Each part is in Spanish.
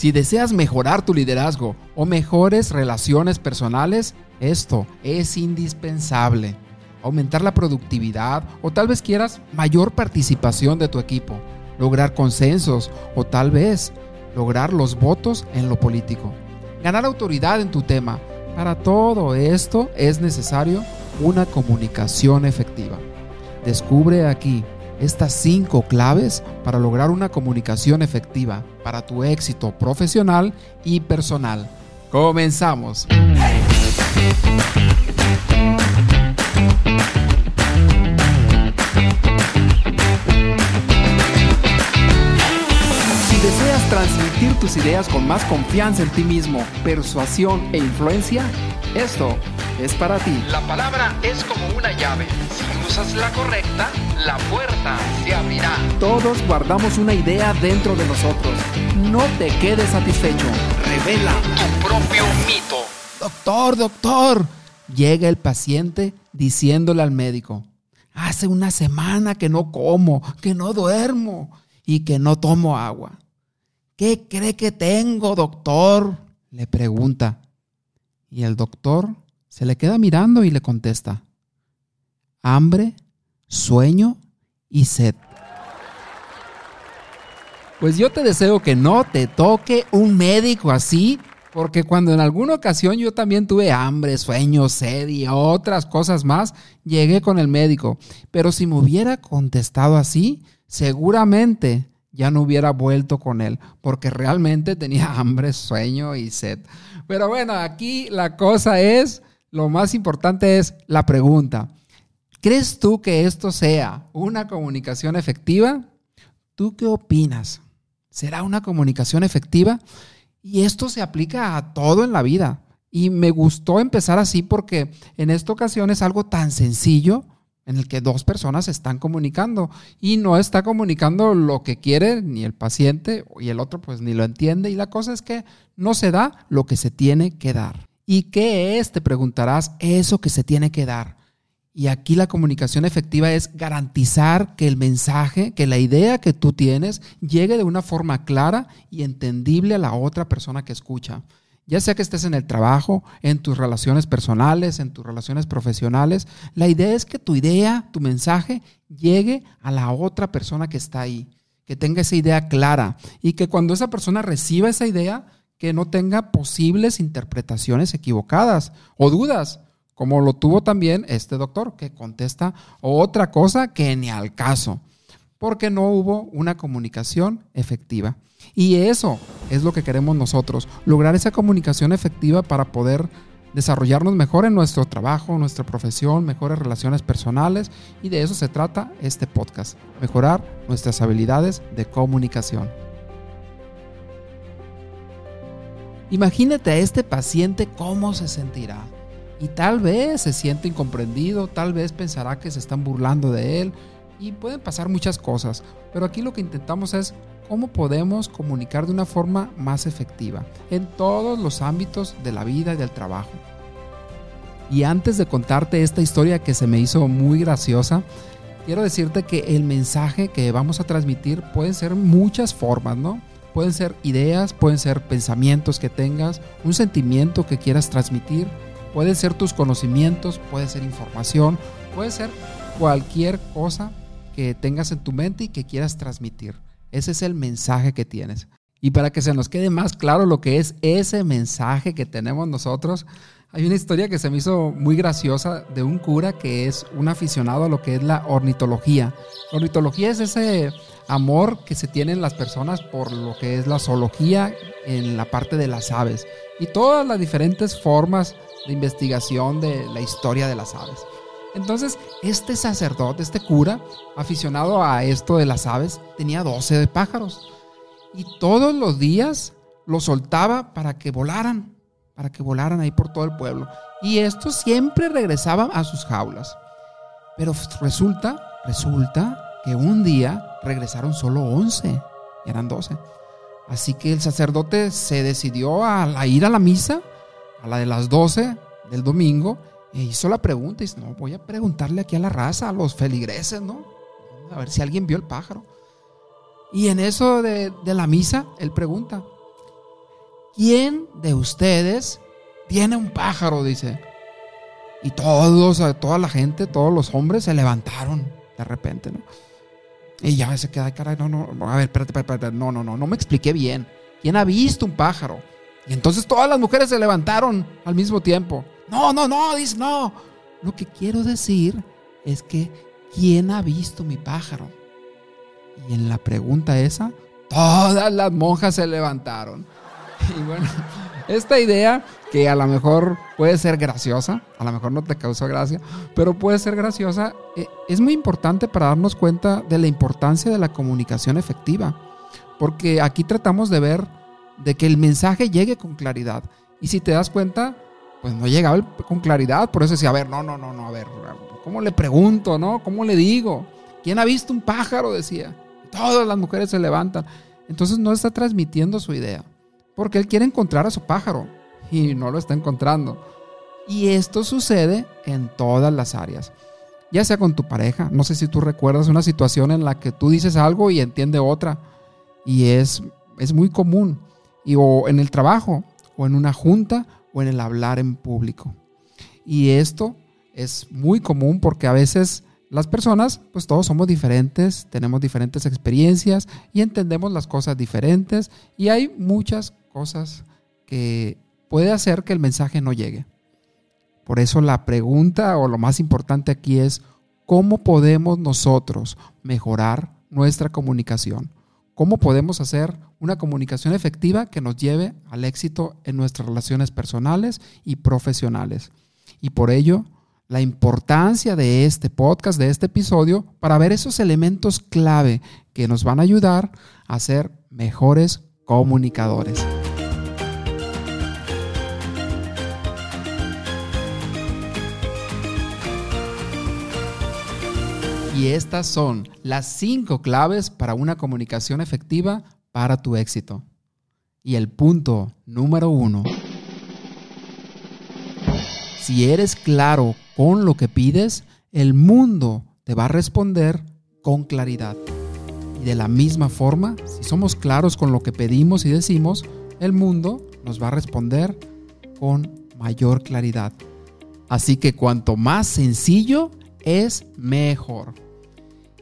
Si deseas mejorar tu liderazgo o mejores relaciones personales, esto es indispensable. Aumentar la productividad o tal vez quieras mayor participación de tu equipo, lograr consensos o tal vez lograr los votos en lo político. Ganar autoridad en tu tema. Para todo esto es necesario una comunicación efectiva. Descubre aquí estas cinco claves para lograr una comunicación efectiva para tu éxito profesional y personal. Comenzamos. Si deseas transmitir tus ideas con más confianza en ti mismo, persuasión e influencia, esto es para ti. La palabra es como una llave. Si usas la correcta, la puerta se abrirá. Todos guardamos una idea dentro de nosotros. No te quedes satisfecho. Revela. Tu propio mito. Doctor, doctor. Llega el paciente diciéndole al médico, hace una semana que no como, que no duermo y que no tomo agua. ¿Qué cree que tengo, doctor? Le pregunta. Y el doctor se le queda mirando y le contesta, hambre, sueño y sed. Pues yo te deseo que no te toque un médico así, porque cuando en alguna ocasión yo también tuve hambre, sueño, sed y otras cosas más, llegué con el médico. Pero si me hubiera contestado así, seguramente ya no hubiera vuelto con él, porque realmente tenía hambre, sueño y sed. Pero bueno, aquí la cosa es, lo más importante es la pregunta. ¿Crees tú que esto sea una comunicación efectiva? ¿Tú qué opinas? ¿Será una comunicación efectiva? Y esto se aplica a todo en la vida. Y me gustó empezar así porque en esta ocasión es algo tan sencillo en el que dos personas están comunicando y no está comunicando lo que quiere ni el paciente y el otro pues ni lo entiende y la cosa es que no se da lo que se tiene que dar. ¿Y qué es? Te preguntarás eso que se tiene que dar. Y aquí la comunicación efectiva es garantizar que el mensaje, que la idea que tú tienes llegue de una forma clara y entendible a la otra persona que escucha. Ya sea que estés en el trabajo, en tus relaciones personales, en tus relaciones profesionales, la idea es que tu idea, tu mensaje, llegue a la otra persona que está ahí, que tenga esa idea clara. Y que cuando esa persona reciba esa idea, que no tenga posibles interpretaciones equivocadas o dudas, como lo tuvo también este doctor, que contesta otra cosa que ni al caso, porque no hubo una comunicación efectiva. Y eso es lo que queremos nosotros, lograr esa comunicación efectiva para poder desarrollarnos mejor en nuestro trabajo, nuestra profesión, mejores relaciones personales y de eso se trata este podcast, mejorar nuestras habilidades de comunicación. Imagínate a este paciente cómo se sentirá. Y tal vez se siente incomprendido, tal vez pensará que se están burlando de él y pueden pasar muchas cosas, pero aquí lo que intentamos es cómo podemos comunicar de una forma más efectiva en todos los ámbitos de la vida y del trabajo. Y antes de contarte esta historia que se me hizo muy graciosa, quiero decirte que el mensaje que vamos a transmitir pueden ser muchas formas, ¿no? Pueden ser ideas, pueden ser pensamientos que tengas, un sentimiento que quieras transmitir, pueden ser tus conocimientos, puede ser información, puede ser cualquier cosa que tengas en tu mente y que quieras transmitir. Ese es el mensaje que tienes. Y para que se nos quede más claro lo que es ese mensaje que tenemos nosotros, hay una historia que se me hizo muy graciosa de un cura que es un aficionado a lo que es la ornitología. La ornitología es ese amor que se tienen las personas por lo que es la zoología en la parte de las aves y todas las diferentes formas de investigación de la historia de las aves. Entonces, este sacerdote, este cura, aficionado a esto de las aves, tenía 12 pájaros. Y todos los días los soltaba para que volaran, para que volaran ahí por todo el pueblo. Y estos siempre regresaban a sus jaulas. Pero resulta, resulta que un día regresaron solo 11, eran 12. Así que el sacerdote se decidió a, ir a la misa, a la de las 12 del domingo, e hizo la pregunta y dice, no, voy a preguntarle aquí a la raza, a los feligreses, ¿no? A ver si alguien vio el pájaro. Y en eso de, de la misa, él pregunta, ¿quién de ustedes tiene un pájaro? Dice. Y todos, toda la gente, todos los hombres se levantaron de repente, ¿no? Y ya se queda, caray, no, no, a ver, espérate, espérate, no, no, no, no me expliqué bien. ¿Quién ha visto un pájaro? Y entonces todas las mujeres se levantaron al mismo tiempo. No, no, no, dice, no. Lo que quiero decir es que, ¿quién ha visto mi pájaro? Y en la pregunta esa, todas las monjas se levantaron. Y bueno, esta idea que a lo mejor puede ser graciosa, a lo mejor no te causó gracia, pero puede ser graciosa, eh, es muy importante para darnos cuenta de la importancia de la comunicación efectiva. Porque aquí tratamos de ver de que el mensaje llegue con claridad. Y si te das cuenta, pues no llegaba con claridad. Por eso decía, a ver, no, no, no, no, a ver, ¿cómo le pregunto, no? ¿Cómo le digo? ¿Quién ha visto un pájaro? Decía. Todas las mujeres se levantan. Entonces no está transmitiendo su idea. Porque él quiere encontrar a su pájaro y no lo está encontrando. Y esto sucede en todas las áreas. Ya sea con tu pareja. No sé si tú recuerdas una situación en la que tú dices algo y entiende otra. Y es, es muy común. Y o en el trabajo, o en una junta, o en el hablar en público. Y esto es muy común porque a veces las personas, pues todos somos diferentes, tenemos diferentes experiencias y entendemos las cosas diferentes y hay muchas cosas que puede hacer que el mensaje no llegue. Por eso la pregunta o lo más importante aquí es, ¿cómo podemos nosotros mejorar nuestra comunicación? ¿Cómo podemos hacer una comunicación efectiva que nos lleve al éxito en nuestras relaciones personales y profesionales? Y por ello, la importancia de este podcast, de este episodio, para ver esos elementos clave que nos van a ayudar a ser mejores comunicadores. Y estas son las cinco claves para una comunicación efectiva para tu éxito. Y el punto número uno. Si eres claro con lo que pides, el mundo te va a responder con claridad. Y de la misma forma, si somos claros con lo que pedimos y decimos, el mundo nos va a responder con mayor claridad. Así que cuanto más sencillo es mejor.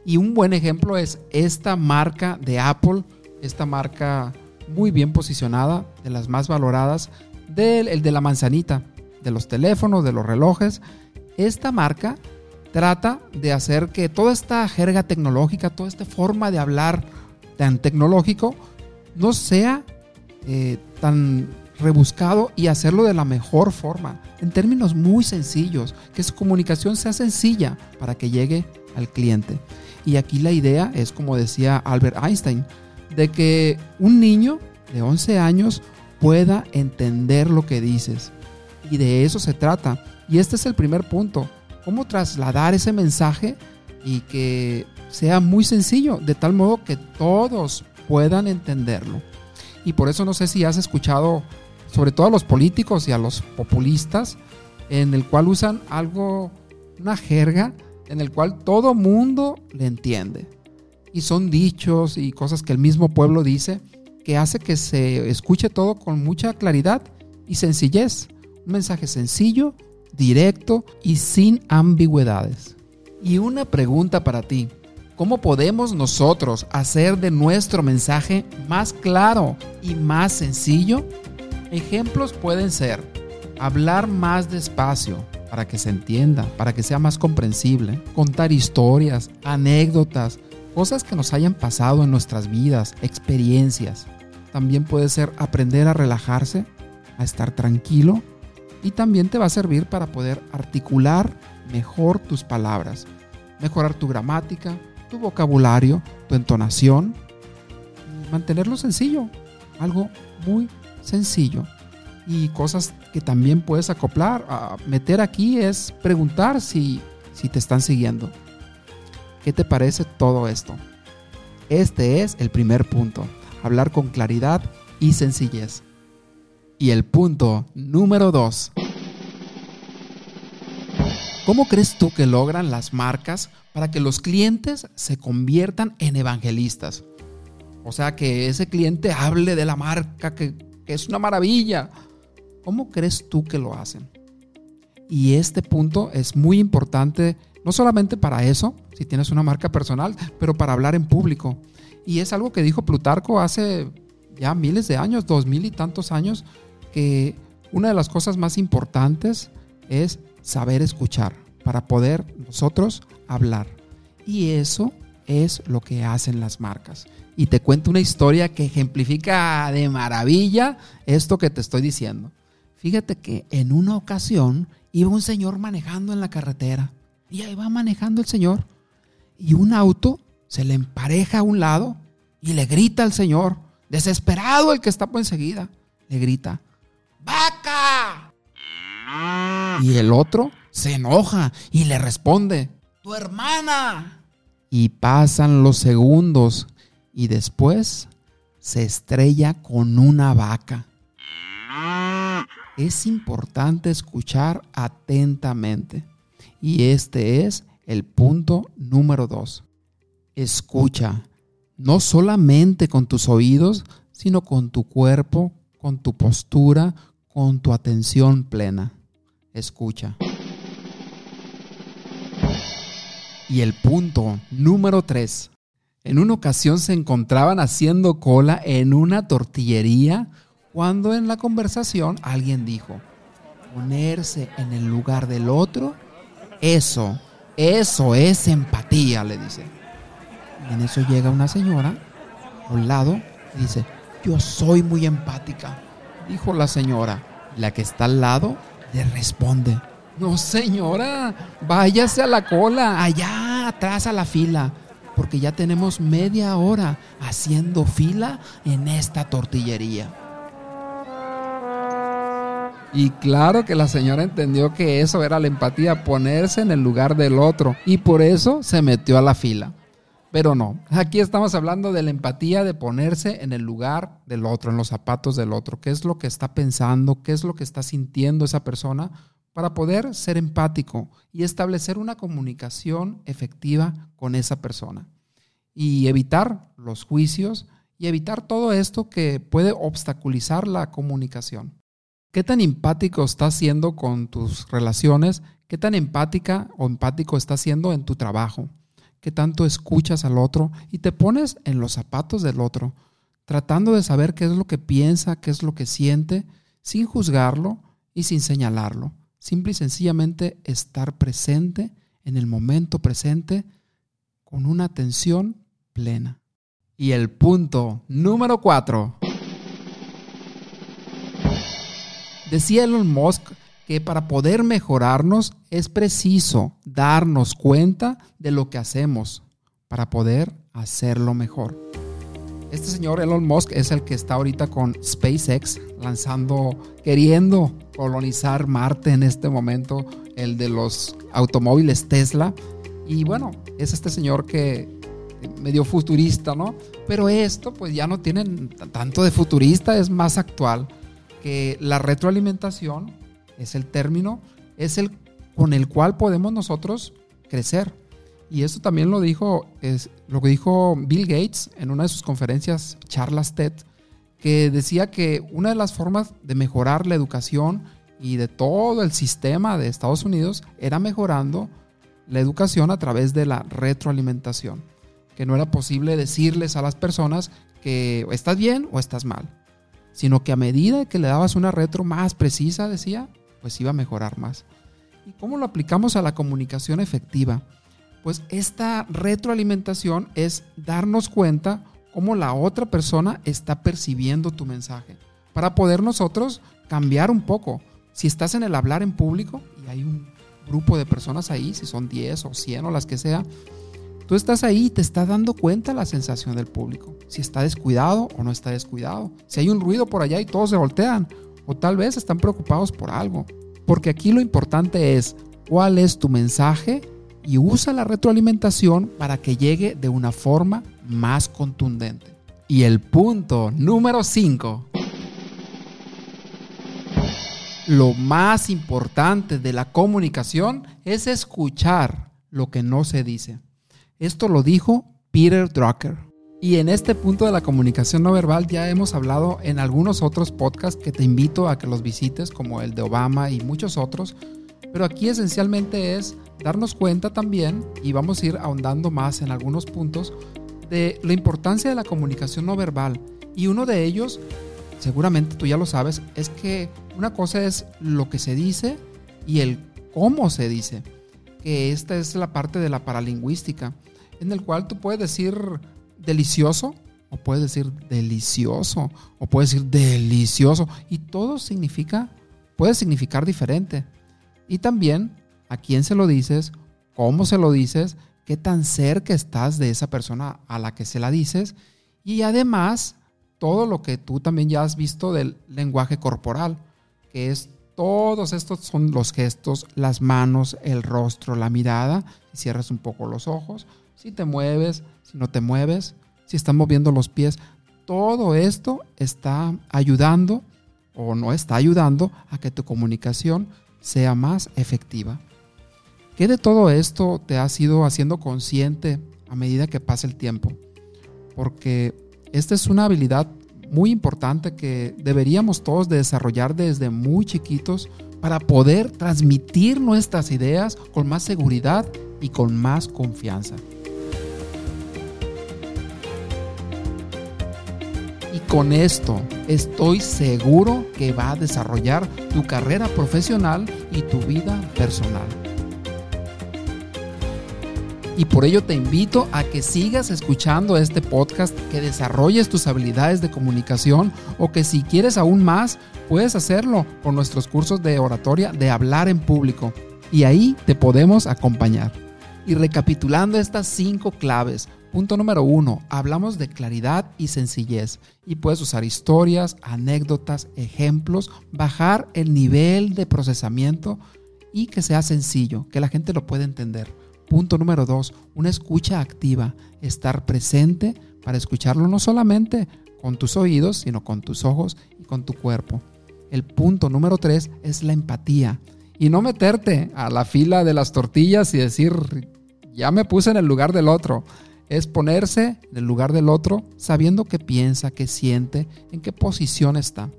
Y un buen ejemplo es esta marca de Apple, esta marca muy bien posicionada, de las más valoradas, del el de la manzanita, de los teléfonos, de los relojes, esta marca trata de hacer que toda esta jerga tecnológica, toda esta forma de hablar tan tecnológico, no sea eh, tan rebuscado y hacerlo de la mejor forma, en términos muy sencillos, que su comunicación sea sencilla para que llegue al cliente. Y aquí la idea es, como decía Albert Einstein, de que un niño de 11 años pueda entender lo que dices. Y de eso se trata. Y este es el primer punto. Cómo trasladar ese mensaje y que sea muy sencillo, de tal modo que todos puedan entenderlo. Y por eso no sé si has escuchado, sobre todo a los políticos y a los populistas, en el cual usan algo, una jerga, en el cual todo mundo le entiende. Y son dichos y cosas que el mismo pueblo dice, que hace que se escuche todo con mucha claridad y sencillez. Un mensaje sencillo, directo y sin ambigüedades. Y una pregunta para ti. ¿Cómo podemos nosotros hacer de nuestro mensaje más claro y más sencillo? Ejemplos pueden ser hablar más despacio para que se entienda, para que sea más comprensible, contar historias, anécdotas, cosas que nos hayan pasado en nuestras vidas, experiencias. También puede ser aprender a relajarse, a estar tranquilo y también te va a servir para poder articular mejor tus palabras, mejorar tu gramática, tu vocabulario, tu entonación, mantenerlo sencillo, algo muy sencillo. Y cosas que también puedes acoplar, a meter aquí es preguntar si, si te están siguiendo. ¿Qué te parece todo esto? Este es el primer punto, hablar con claridad y sencillez. Y el punto número dos. ¿Cómo crees tú que logran las marcas para que los clientes se conviertan en evangelistas? O sea, que ese cliente hable de la marca que es una maravilla. ¿Cómo crees tú que lo hacen? Y este punto es muy importante, no solamente para eso, si tienes una marca personal, pero para hablar en público. Y es algo que dijo Plutarco hace ya miles de años, dos mil y tantos años, que una de las cosas más importantes es saber escuchar para poder nosotros hablar. Y eso es lo que hacen las marcas. Y te cuento una historia que ejemplifica de maravilla esto que te estoy diciendo. Fíjate que en una ocasión iba un señor manejando en la carretera. Y ahí va manejando el señor. Y un auto se le empareja a un lado y le grita al señor, desesperado el que está por enseguida, le grita, ¡Vaca! Y el otro se enoja y le responde, ¡Tu hermana! Y pasan los segundos y después se estrella con una vaca. Es importante escuchar atentamente. Y este es el punto número dos. Escucha, no solamente con tus oídos, sino con tu cuerpo, con tu postura, con tu atención plena. Escucha. Y el punto número tres. En una ocasión se encontraban haciendo cola en una tortillería cuando en la conversación alguien dijo, ponerse en el lugar del otro, eso, eso es empatía, le dice. Y en eso llega una señora a un lado y dice, yo soy muy empática, dijo la señora. La que está al lado le responde, no señora, váyase a la cola, allá atrás a la fila, porque ya tenemos media hora haciendo fila en esta tortillería. Y claro que la señora entendió que eso era la empatía, ponerse en el lugar del otro, y por eso se metió a la fila. Pero no, aquí estamos hablando de la empatía, de ponerse en el lugar del otro, en los zapatos del otro, qué es lo que está pensando, qué es lo que está sintiendo esa persona, para poder ser empático y establecer una comunicación efectiva con esa persona. Y evitar los juicios y evitar todo esto que puede obstaculizar la comunicación. ¿Qué tan empático estás siendo con tus relaciones? ¿Qué tan empática o empático estás siendo en tu trabajo? ¿Qué tanto escuchas al otro y te pones en los zapatos del otro, tratando de saber qué es lo que piensa, qué es lo que siente, sin juzgarlo y sin señalarlo? Simple y sencillamente estar presente en el momento presente con una atención plena. Y el punto número cuatro Decía Elon Musk que para poder mejorarnos es preciso darnos cuenta de lo que hacemos para poder hacerlo mejor. Este señor Elon Musk es el que está ahorita con SpaceX lanzando, queriendo colonizar Marte en este momento, el de los automóviles Tesla. Y bueno, es este señor que medio futurista, ¿no? Pero esto pues ya no tiene tanto de futurista, es más actual que la retroalimentación es el término, es el con el cual podemos nosotros crecer. Y esto también lo dijo, es, lo que dijo Bill Gates en una de sus conferencias, charlas TED, que decía que una de las formas de mejorar la educación y de todo el sistema de Estados Unidos era mejorando la educación a través de la retroalimentación, que no era posible decirles a las personas que estás bien o estás mal, sino que a medida que le dabas una retro más precisa, decía, pues iba a mejorar más. ¿Y cómo lo aplicamos a la comunicación efectiva? Pues esta retroalimentación es darnos cuenta cómo la otra persona está percibiendo tu mensaje, para poder nosotros cambiar un poco. Si estás en el hablar en público y hay un grupo de personas ahí, si son 10 o 100 o las que sea, tú estás ahí y te está dando cuenta la sensación del público, si está descuidado o no está descuidado, si hay un ruido por allá y todos se voltean, o tal vez están preocupados por algo. Porque aquí lo importante es cuál es tu mensaje y usa la retroalimentación para que llegue de una forma más contundente. Y el punto número 5. Lo más importante de la comunicación es escuchar lo que no se dice. Esto lo dijo Peter Drucker. Y en este punto de la comunicación no verbal ya hemos hablado en algunos otros podcasts que te invito a que los visites, como el de Obama y muchos otros. Pero aquí esencialmente es darnos cuenta también, y vamos a ir ahondando más en algunos puntos, de la importancia de la comunicación no verbal. Y uno de ellos, seguramente tú ya lo sabes, es que una cosa es lo que se dice y el cómo se dice. Que esta es la parte de la paralingüística, en el cual tú puedes decir delicioso, o puedes decir delicioso, o puedes decir delicioso, y todo significa, puede significar diferente. Y también a quién se lo dices, cómo se lo dices, qué tan cerca estás de esa persona a la que se la dices, y además todo lo que tú también ya has visto del lenguaje corporal, que es todos estos son los gestos, las manos, el rostro, la mirada, si cierras un poco los ojos, si te mueves, si no te mueves, si estás moviendo los pies, todo esto está ayudando o no está ayudando a que tu comunicación sea más efectiva. ¿Qué de todo esto te has ido haciendo consciente a medida que pasa el tiempo? Porque esta es una habilidad muy importante que deberíamos todos desarrollar desde muy chiquitos para poder transmitir nuestras ideas con más seguridad y con más confianza. Y con esto estoy seguro que va a desarrollar tu carrera profesional y tu vida personal. Y por ello te invito a que sigas escuchando este podcast, que desarrolles tus habilidades de comunicación o que si quieres aún más, puedes hacerlo con nuestros cursos de oratoria de hablar en público. Y ahí te podemos acompañar. Y recapitulando estas cinco claves, punto número uno, hablamos de claridad y sencillez. Y puedes usar historias, anécdotas, ejemplos, bajar el nivel de procesamiento y que sea sencillo, que la gente lo pueda entender. Punto número dos, una escucha activa, estar presente para escucharlo no solamente con tus oídos, sino con tus ojos y con tu cuerpo. El punto número tres es la empatía y no meterte a la fila de las tortillas y decir, ya me puse en el lugar del otro. Es ponerse en el lugar del otro sabiendo qué piensa, qué siente, en qué posición está.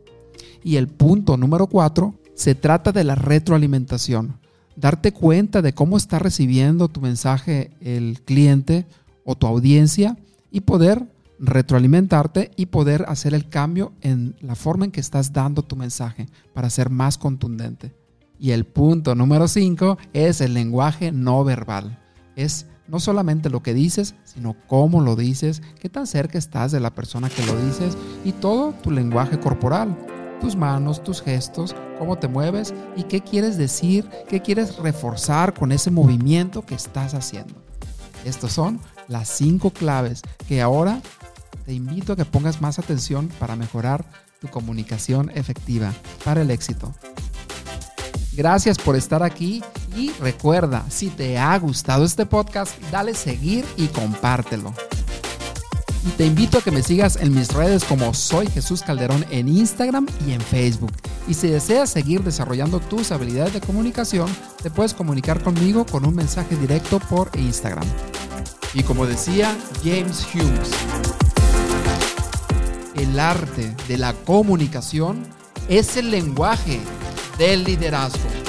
Y el punto número cuatro se trata de la retroalimentación darte cuenta de cómo está recibiendo tu mensaje el cliente o tu audiencia y poder retroalimentarte y poder hacer el cambio en la forma en que estás dando tu mensaje para ser más contundente. Y el punto número 5 es el lenguaje no verbal. Es no solamente lo que dices, sino cómo lo dices, qué tan cerca estás de la persona que lo dices y todo tu lenguaje corporal tus manos, tus gestos, cómo te mueves y qué quieres decir, qué quieres reforzar con ese movimiento que estás haciendo. Estas son las cinco claves que ahora te invito a que pongas más atención para mejorar tu comunicación efectiva para el éxito. Gracias por estar aquí y recuerda, si te ha gustado este podcast, dale seguir y compártelo. Y te invito a que me sigas en mis redes como Soy Jesús Calderón en Instagram y en Facebook. Y si deseas seguir desarrollando tus habilidades de comunicación, te puedes comunicar conmigo con un mensaje directo por Instagram. Y como decía James Hughes, el arte de la comunicación es el lenguaje del liderazgo.